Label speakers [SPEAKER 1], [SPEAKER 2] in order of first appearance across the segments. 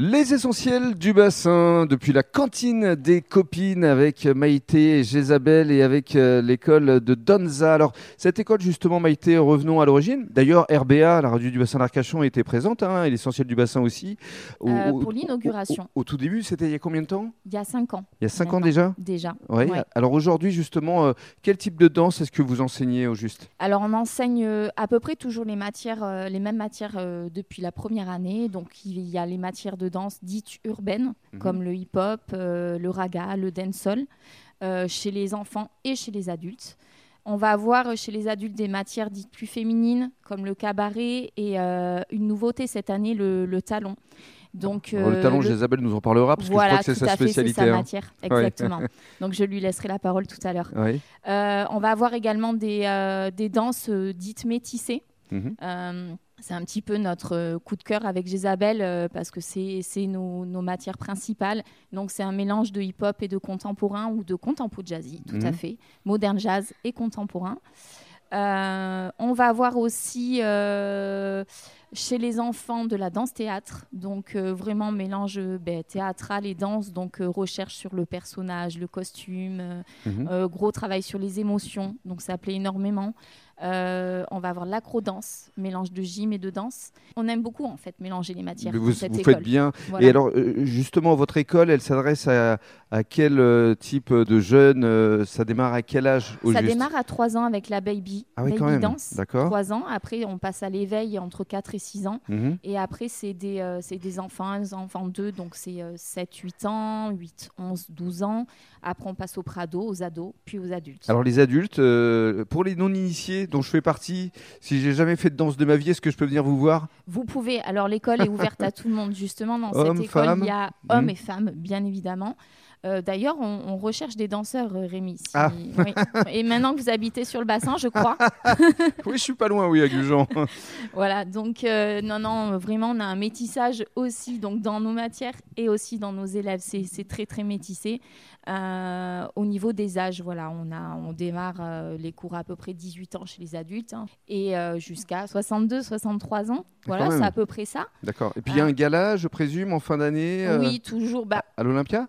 [SPEAKER 1] Les essentiels du bassin, depuis la cantine des copines avec Maïté et Jézabel et avec euh, l'école de Donza. Alors, cette école, justement, Maïté, revenons à l'origine. D'ailleurs, RBA, la radio du bassin d'Arcachon, était présente, hein, et l'essentiel du bassin aussi.
[SPEAKER 2] Au, euh, pour l'inauguration.
[SPEAKER 1] Au, tout début, c'était il y a combien de temps?
[SPEAKER 2] Il y a cinq ans.
[SPEAKER 1] Il y a cinq ans déjà?
[SPEAKER 2] Déjà.
[SPEAKER 1] Ouais. Alors aujourd'hui, justement, euh, quel type de danse est-ce que vous enseignez au juste?
[SPEAKER 2] Alors, on enseigne à peu près toujours les matières, les mêmes matières depuis la première année. Donc, il y a les matières de danse dites urbaines, mhm. comme le hip-hop, euh, le raga, le dancehall, euh, chez les enfants et chez les adultes. On va avoir chez les adultes des matières dites plus féminines, comme le cabaret, et euh, une nouveauté cette année, le, talon.
[SPEAKER 1] Donc, le talon, Isabelle nous en parlera parce que je crois que c'est sa spécialité.
[SPEAKER 2] C'est sa hein. matière, exactement. Donc je lui laisserai la parole tout à l'heure. on va avoir également des, des danses dites métissées. Mhm. C'est un petit peu notre euh, coup de cœur avec Jésabel euh, parce que c'est nos, nos, matières principales. Donc c'est un mélange de hip-hop et de contemporain ou de contempo jazzy, tout à mhm. fait. Moderne jazz et contemporain. Euh, on va avoir aussi chez les enfants de la danse-théâtre, donc vraiment mélange ben, théâtral et danse, donc recherche sur le personnage, le costume, mhm. gros travail sur les émotions, donc ça plaît énormément. Euh, on va avoir l'acro-danse, mélange de gym et de danse. On aime beaucoup en fait mélanger les matières.
[SPEAKER 1] vous, faites bien. Et alors euh, justement, votre école, elle s'adresse à, quel euh, type de jeunes Ça démarre à quel âge
[SPEAKER 2] Ça démarre à 3 ans avec la baby,
[SPEAKER 1] ah oui,
[SPEAKER 2] baby.
[SPEAKER 1] D'accord.
[SPEAKER 2] 3 ans. Après, on passe à l'éveil entre 4 et 6 ans. Mhm. Et après, c'est des, des enfants, des enfants 2, donc c'est 7, 8 ans, 8, 11, 12 ans. Après, on passe au prado, aux ados, puis aux adultes.
[SPEAKER 1] Alors les adultes, pour les non-initiés, dont je fais partie. Si j'ai jamais fait de danse de ma vie, est-ce que je peux venir vous voir?
[SPEAKER 2] Vous pouvez. Alors l'école est ouverte à tout le monde justement. Dans cette école, il y a hommes hmm. et femmes, bien évidemment. Euh, d'ailleurs, on, recherche des danseurs, euh, Rémi. Ah. Et maintenant que vous habitez sur le bassin, je crois.
[SPEAKER 1] oui, je suis pas loin, oui, à Gujan.
[SPEAKER 2] voilà, donc euh, non, non, vraiment, on a un métissage aussi donc dans nos matières et aussi dans nos élèves. C'est très, très métissé. au niveau des âges, voilà, on, a, on démarre les cours à peu près 18 ans chez les adultes hein, et jusqu'à 62, 63 ans. Voilà, c'est à peu près ça.
[SPEAKER 1] D'accord. Et puis il y a un gala, je présume, en fin d'année
[SPEAKER 2] Oui, toujours. Bah,
[SPEAKER 1] à l'Olympia?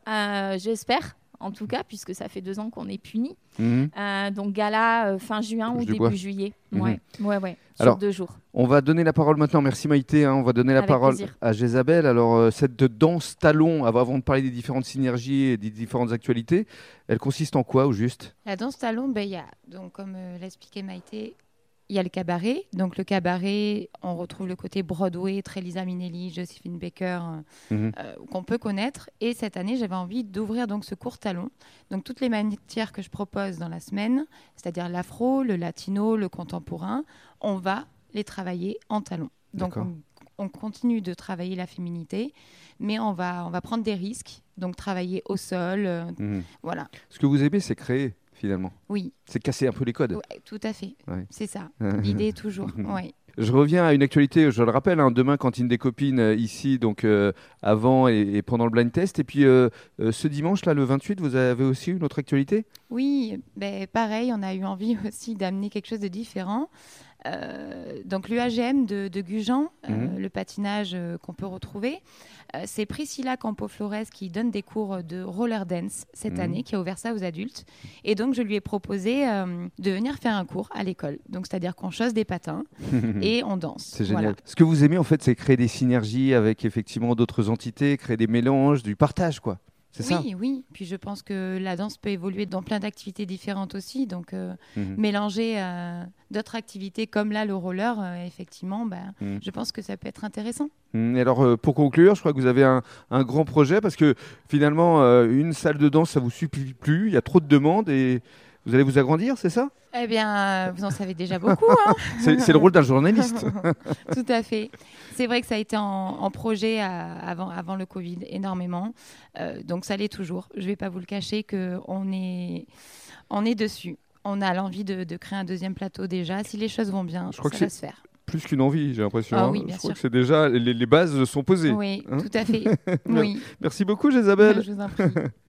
[SPEAKER 2] J'espère en tout cas, puisque ça fait deux ans qu'on est puni. Mhm. Euh, donc gala euh, fin juin ou début juillet. Mhm. Ouais, ouais, ouais.
[SPEAKER 1] Alors,
[SPEAKER 2] deux jours.
[SPEAKER 1] On va donner la parole maintenant. Merci Maïté. Hein. on va donner la parole à Jézabel. Alors euh, cette danse talon, avant de parler des différentes synergies et des différentes actualités, elle consiste en quoi au juste?
[SPEAKER 3] La danse talon, ben, y a, donc, comme l'a expliqué Maïté, il y a le cabaret. Donc le cabaret, on retrouve le côté Broadway, très Lisa Minnelli, Josephine Baker, euh, mhm. euh, qu'on peut connaître. Et cette année, j'avais envie d'ouvrir donc ce court talon. Donc toutes les matières que je propose dans la semaine, c'est-à-dire l'afro, le latino, le contemporain, on va les travailler en talon. Donc on, continue de travailler la féminité, mais on va, on va prendre des risques, donc travailler au sol. Euh, mhm. Voilà.
[SPEAKER 1] Ce que vous aimez, c'est créer finalement.
[SPEAKER 3] Oui.
[SPEAKER 1] C'est casser un peu les codes.
[SPEAKER 3] tout à fait. C'est ça. L'idée toujours.
[SPEAKER 1] Je reviens à une actualité, je le rappelle, hein, demain, cantine des copines euh, ici, donc euh, avant et, pendant le blind test. Et puis euh, ce dimanche, là, le 28, vous avez aussi une autre actualité?
[SPEAKER 3] Oui, ben, pareil, on a eu envie aussi d'amener quelque chose de différent. Donc l'UAGM de, de Gujan, mhm. le patinage qu'on peut retrouver, euh, c'est Priscilla Campo-Flores qui donne des cours de roller dance cette mhm. année, qui a ouvert ça aux adultes. Et donc, je lui ai proposé euh, de venir faire un cours à l'école. Donc, c'est-à-dire qu'on chose des patins et on danse.
[SPEAKER 1] C'est génial. Ce que vous aimez, en fait, c'est créer des synergies avec effectivement d'autres entités, créer des mélanges, du partage, quoi.
[SPEAKER 3] Oui, oui. Puis je pense que la danse peut évoluer dans plein d'activités différentes aussi. Donc euh, mhm. mélanger euh, d'autres activités comme là le roller, euh, effectivement, ben, mhm. je pense que ça peut être intéressant.
[SPEAKER 1] Mhm. Et alors pour conclure, je crois que vous avez un, un grand projet parce que finalement une salle de danse ça vous suffit plus. Il y a trop de demandes et vous allez vous agrandir, c'est ça?
[SPEAKER 3] Eh bien, vous en savez déjà beaucoup. Hein.
[SPEAKER 1] c'est le rôle d'un journaliste.
[SPEAKER 3] Tout à fait. C'est vrai que ça a été en, projet avant, avant le Covid énormément. Euh, donc ça l'est toujours. Je ne vais pas vous le cacher qu'on est, on est dessus. On a l'envie de, créer un deuxième plateau déjà. Si les choses vont bien, ça va se faire
[SPEAKER 1] plus qu'une envie, j'ai l'impression.
[SPEAKER 3] Ah,
[SPEAKER 1] hein.
[SPEAKER 3] oui,
[SPEAKER 1] je crois que c'est déjà les, bases sont posées.
[SPEAKER 3] Oui, hein. tout à fait. oui.
[SPEAKER 1] Merci beaucoup, Jésabelle.
[SPEAKER 3] Je vous en prie.